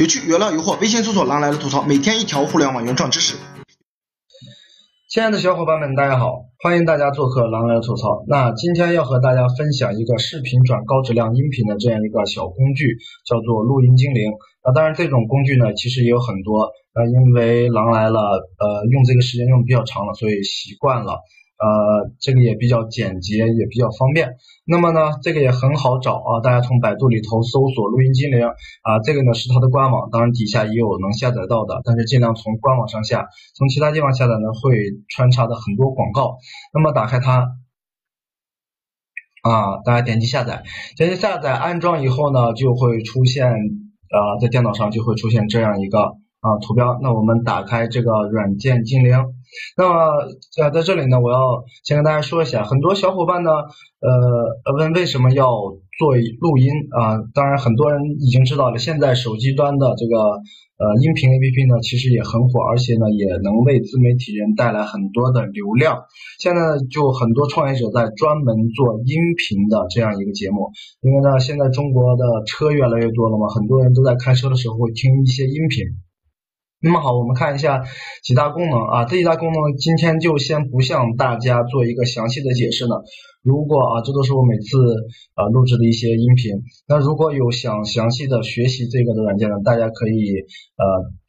有趣有料有货，微信搜索“狼来了吐槽”，每天一条互联网原创知识。亲爱的小伙伴们，大家好，欢迎大家做客狼来了吐槽。那今天要和大家分享一个视频转高质量音频的这样一个小工具，叫做录音精灵。那当然，这种工具呢，其实也有很多。呃，因为狼来了，呃，用这个时间用比较长了，所以习惯了。呃，这个也比较简洁，也比较方便。那么呢，这个也很好找啊，大家从百度里头搜索“录音精灵”啊，这个呢是它的官网，当然底下也有能下载到的，但是尽量从官网上下，从其他地方下载呢会穿插的很多广告。那么打开它啊，大家点击下载，点击下载安装以后呢，就会出现啊，在电脑上就会出现这样一个啊图标。那我们打开这个软件精灵。那么呃，在这里呢，我要先跟大家说一下，很多小伙伴呢，呃，问为什么要做录音啊？当然，很多人已经知道了，现在手机端的这个呃音频 APP 呢，其实也很火，而且呢，也能为自媒体人带来很多的流量。现在就很多创业者在专门做音频的这样一个节目，因为呢，现在中国的车越来越多了嘛，很多人都在开车的时候会听一些音频。那么好，我们看一下几大功能啊，这几大功能今天就先不向大家做一个详细的解释呢。如果啊，这都是我每次啊录制的一些音频。那如果有想详细的学习这个的软件呢，大家可以呃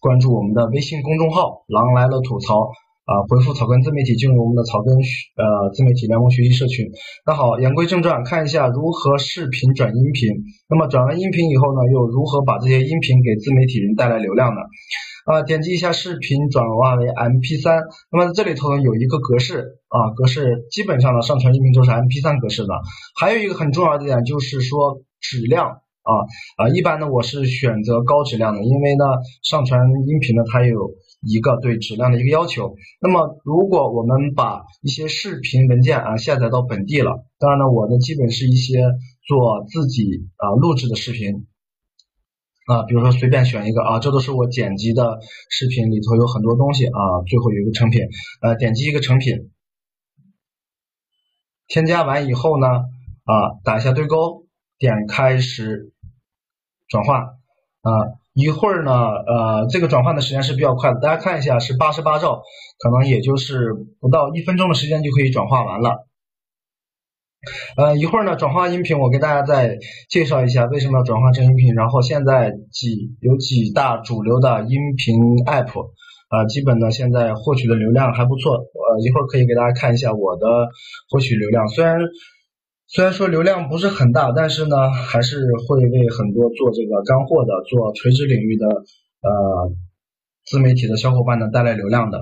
关注我们的微信公众号“狼来了吐槽”啊，回复“草根自媒体”进入我们的草根呃自媒体联盟学习社群。那好，言归正传，看一下如何视频转音频。那么转完音频以后呢，又如何把这些音频给自媒体人带来流量呢？啊，点击一下视频转化为 MP3，那么这里头呢有一个格式啊，格式基本上呢上传音频都是 MP3 格式的。还有一个很重要的点就是说质量啊啊，一般呢我是选择高质量的，因为呢上传音频呢它有一个对质量的一个要求。那么如果我们把一些视频文件啊下载到本地了，当然呢我的基本是一些做自己啊录制的视频。啊，比如说随便选一个啊，这都是我剪辑的视频里头有很多东西啊，最后有一个成品，呃，点击一个成品，添加完以后呢，啊，打一下对勾，点开始转换，啊，一会儿呢，呃，这个转换的时间是比较快的，大家看一下是八十八兆，可能也就是不到一分钟的时间就可以转化完了。呃，一会儿呢，转化音频，我给大家再介绍一下为什么要转化成音频。然后现在几有几大主流的音频 app，啊，基本呢现在获取的流量还不错。呃，一会儿可以给大家看一下我的获取流量，虽然虽然说流量不是很大，但是呢还是会为很多做这个干货的、做垂直领域的呃自媒体的小伙伴呢带来流量的。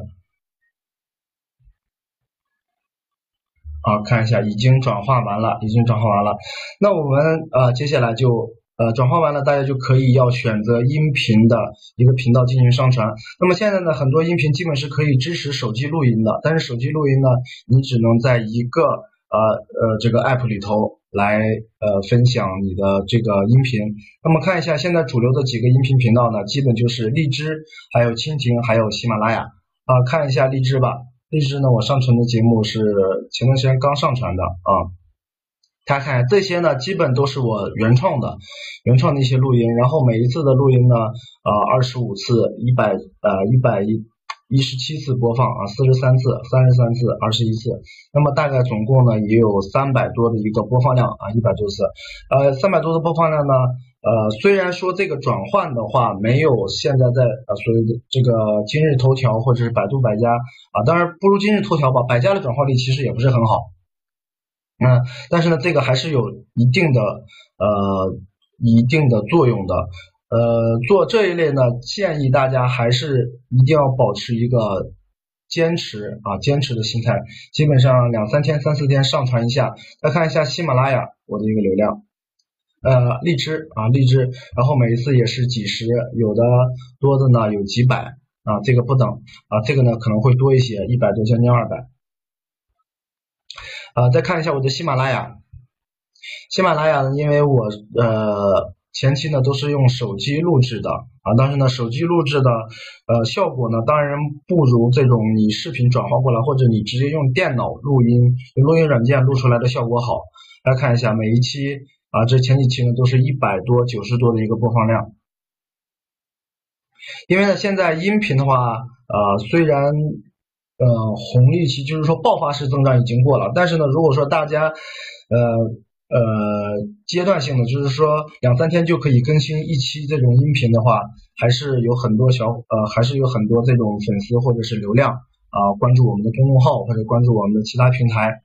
啊，看一下，已经转化完了，已经转化完了。那我们呃，接下来就呃转化完了，大家就可以要选择音频的一个频道进行上传。那么现在呢，很多音频基本是可以支持手机录音的，但是手机录音呢，你只能在一个呃呃这个 app 里头来呃分享你的这个音频。那么看一下现在主流的几个音频频道呢，基本就是荔枝、还有蜻蜓、还有喜马拉雅啊，看一下荔枝吧。荔枝呢，我上传的节目是前段时间刚上传的啊，大家看这些呢，基本都是我原创的，原创的一些录音，然后每一次的录音呢，呃，二十五次，一百呃一百一一十七次播放啊，四十三次，三十三次，二十一次，那么大概总共呢也有三百多的一个播放量啊，一百多次，呃，三百多的播放量呢。呃，虽然说这个转换的话没有现在在呃所谓的这个今日头条或者是百度百家啊，当然不如今日头条吧，百家的转化率其实也不是很好，嗯，但是呢，这个还是有一定的呃一定的作用的，呃，做这一类呢，建议大家还是一定要保持一个坚持啊坚持的心态，基本上两三天三四天上传一下，再看一下喜马拉雅我的一个流量。呃，荔枝啊，荔枝，然后每一次也是几十，有的多的呢有几百啊，这个不等啊，这个呢可能会多一些，一百多将近二百。啊，再看一下我的喜马拉雅，喜马拉雅呢，因为我呃前期呢都是用手机录制的啊，但是呢手机录制的呃效果呢当然不如这种你视频转化过来或者你直接用电脑录音录音软件录出来的效果好。来看一下每一期。啊，这前几期呢都是一百多、九十多的一个播放量。因为呢，现在音频的话，呃，虽然呃红利期就是说爆发式增长已经过了，但是呢，如果说大家呃呃阶段性的，就是说两三天就可以更新一期这种音频的话，还是有很多小呃还是有很多这种粉丝或者是流量啊关注我们的公众号或者关注我们的其他平台。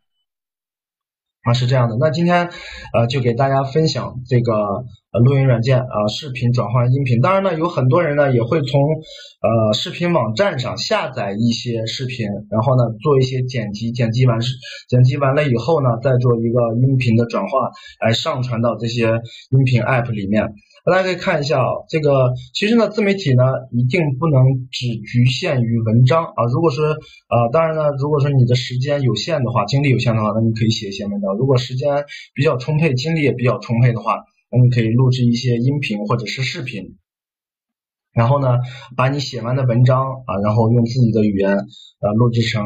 啊，是这样的，那今天呃就给大家分享这个呃录音软件啊，视频转换音频。当然呢，有很多人呢也会从呃视频网站上下载一些视频，然后呢做一些剪辑，剪辑完是剪辑完了以后呢，再做一个音频的转化，来上传到这些音频 app 里面。大家可以看一下啊，这个其实呢，自媒体呢一定不能只局限于文章啊。如果说呃，当然呢，如果说你的时间有限的话，精力有限的话，那你可以写一些文章。如果时间比较充沛，精力也比较充沛的话，我们可以录制一些音频或者是视频，然后呢，把你写完的文章啊，然后用自己的语言啊录制成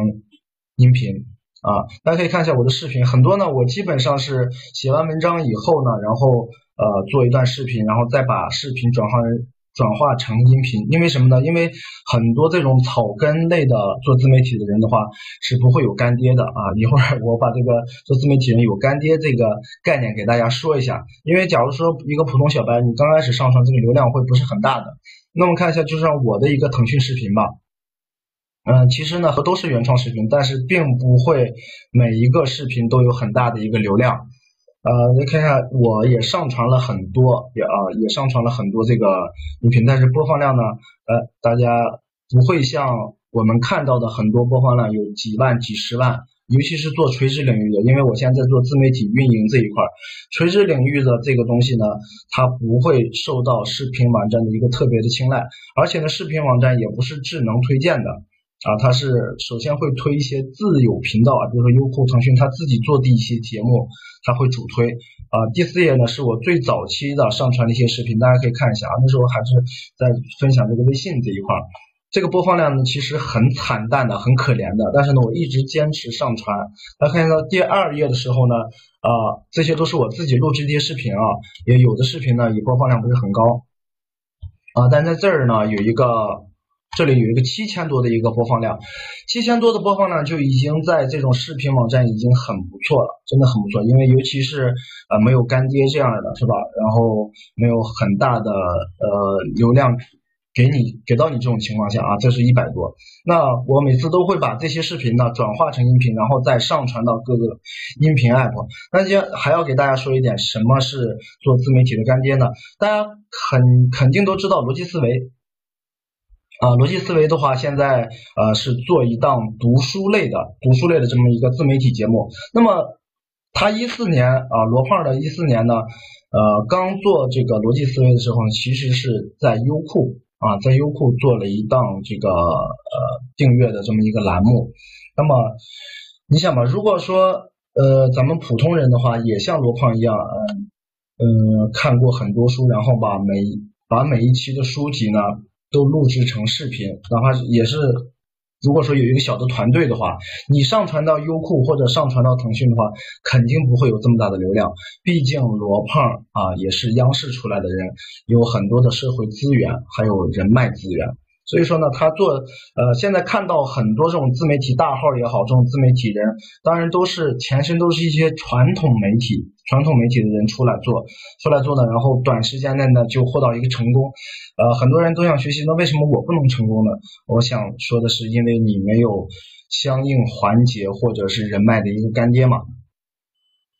音频啊。大家可以看一下我的视频，很多呢，我基本上是写完文章以后呢，然后。呃，做一段视频，然后再把视频转化转化成音频，因为什么呢？因为很多这种草根类的做自媒体的人的话，是不会有干爹的啊。一会儿我把这个做自媒体人有干爹这个概念给大家说一下。因为假如说一个普通小白，你刚开始上传这个流量会不是很大的。那么看一下，就像我的一个腾讯视频吧。嗯，其实呢都是原创视频，但是并不会每一个视频都有很大的一个流量。呃，你看一下，我也上传了很多，也啊也上传了很多这个音频，但是播放量呢，呃，大家不会像我们看到的很多播放量有几万、几十万，尤其是做垂直领域的，因为我现在在做自媒体运营这一块，垂直领域的这个东西呢，它不会受到视频网站的一个特别的青睐，而且呢，视频网站也不是智能推荐的。啊，它是首先会推一些自有频道啊，比如说优酷、腾讯，它自己做的一些节目，它会主推。啊，第四页呢是我最早期的上传的一些视频，大家可以看一下啊，那时候还是在分享这个微信这一块，这个播放量呢其实很惨淡的，很可怜的，但是呢我一直坚持上传。那看到第二页的时候呢，啊，这些都是我自己录制的一些视频啊，也有的视频呢也播放量不是很高，啊，但在这儿呢有一个。这里有一个七千多的一个播放量，七千多的播放量就已经在这种视频网站已经很不错了，真的很不错。因为尤其是呃没有干爹这样的是吧？然后没有很大的呃流量给你给到你这种情况下啊，这是一百多。那我每次都会把这些视频呢转化成音频，然后再上传到各个音频 app。那接还要给大家说一点，什么是做自媒体的干爹呢？大家肯肯定都知道逻辑思维。啊，逻辑思维的话，现在呃是做一档读书类的读书类的这么一个自媒体节目。那么他一四年啊，罗胖的一四年呢，呃，刚做这个逻辑思维的时候，其实是在优酷啊，在优酷做了一档这个呃订阅的这么一个栏目。那么你想吧，如果说呃咱们普通人的话，也像罗胖一样，嗯嗯，看过很多书，然后把每把每一期的书籍呢。都录制成视频，哪怕也是，如果说有一个小的团队的话，你上传到优酷或者上传到腾讯的话，肯定不会有这么大的流量。毕竟罗胖啊也是央视出来的人，有很多的社会资源，还有人脉资源。所以说呢，他做呃，现在看到很多这种自媒体大号也好，这种自媒体人，当然都是前身都是一些传统媒体、传统媒体的人出来做，出来做呢，然后短时间内呢就获到一个成功，呃，很多人都想学习，那为什么我不能成功呢？我想说的是，因为你没有相应环节或者是人脉的一个干爹嘛。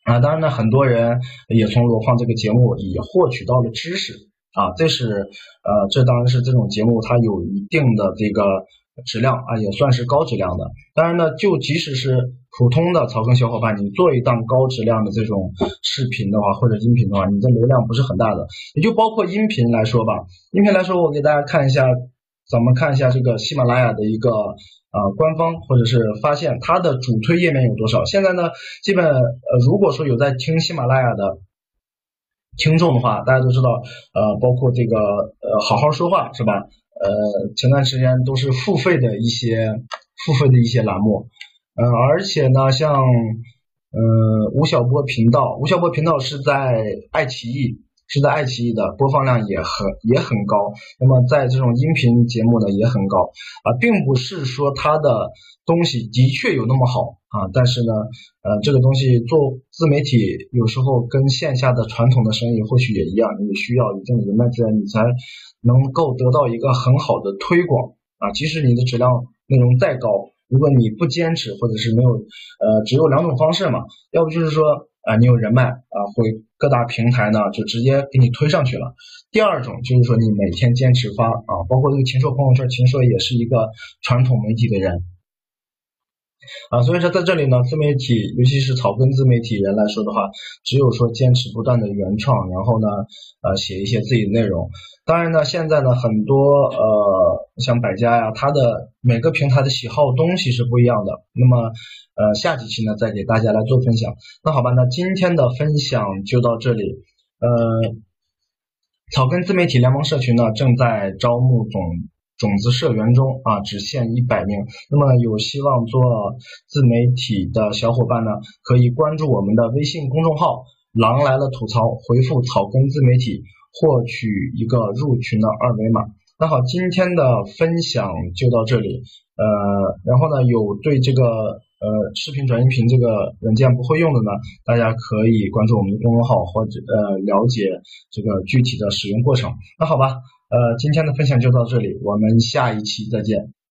啊，当然呢，很多人也从罗胖这个节目也获取到了知识。啊，这是呃，这当然是这种节目，它有一定的这个质量啊，也算是高质量的。当然呢，就即使是普通的草根小伙伴，你做一档高质量的这种视频的话，或者音频的话，你的流量不是很大的。也就包括音频来说吧，音频来说，我给大家看一下，咱们看一下这个喜马拉雅的一个啊官方或者是发现它的主推页面有多少。现在呢，基本呃，如果说有在听喜马拉雅的。听众的话，大家都知道，呃，包括这个，呃，好好说话是吧？呃，前段时间都是付费的一些，付费的一些栏目，嗯，而且呢，像，呃，吴晓波频道，吴晓波频道是在爱奇艺是在爱奇艺的，播放量也很也很高。那么在这种音频节目呢也很高啊，并不是说它的东西的确有那么好啊，但是呢，呃，这个东西做自媒体有时候跟线下的传统的生意或许也一样，你需要一定的人脉资源，你才能够得到一个很好的推广啊，即使你的质量内容再高。如果你不坚持，或者是没有，呃，只有两种方式嘛，要不就是说，啊，你有人脉啊，会各大平台呢就直接给你推上去了。第二种就是说，你每天坚持发啊，包括这个禽兽朋友圈，禽兽也是一个传统媒体的人。啊，所以说在这里呢，自媒体，尤其是草根自媒体人来说的话，只有说坚持不断的原创，然后呢，呃，写一些自己的内容。当然呢，现在呢，很多呃，像百家呀，它的每个平台的喜好东西是不一样的。那么，呃，下几期呢，再给大家来做分享。那好吧，那今天的分享就到这里。呃，草根自媒体联盟社群呢，正在招募总。种子社员中啊，只限一百名。那么有希望做自媒体的小伙伴呢，可以关注我们的微信公众号“狼来了吐槽”，回复“草根自媒体”获取一个入群的二维码。那好，今天的分享就到这里。呃，然后呢，有对这个呃视频转音频这个软件不会用的呢，大家可以关注我们的公众号或者呃了解这个具体的使用过程。那好吧。呃，今天的分享就到这里，我们下一期再见。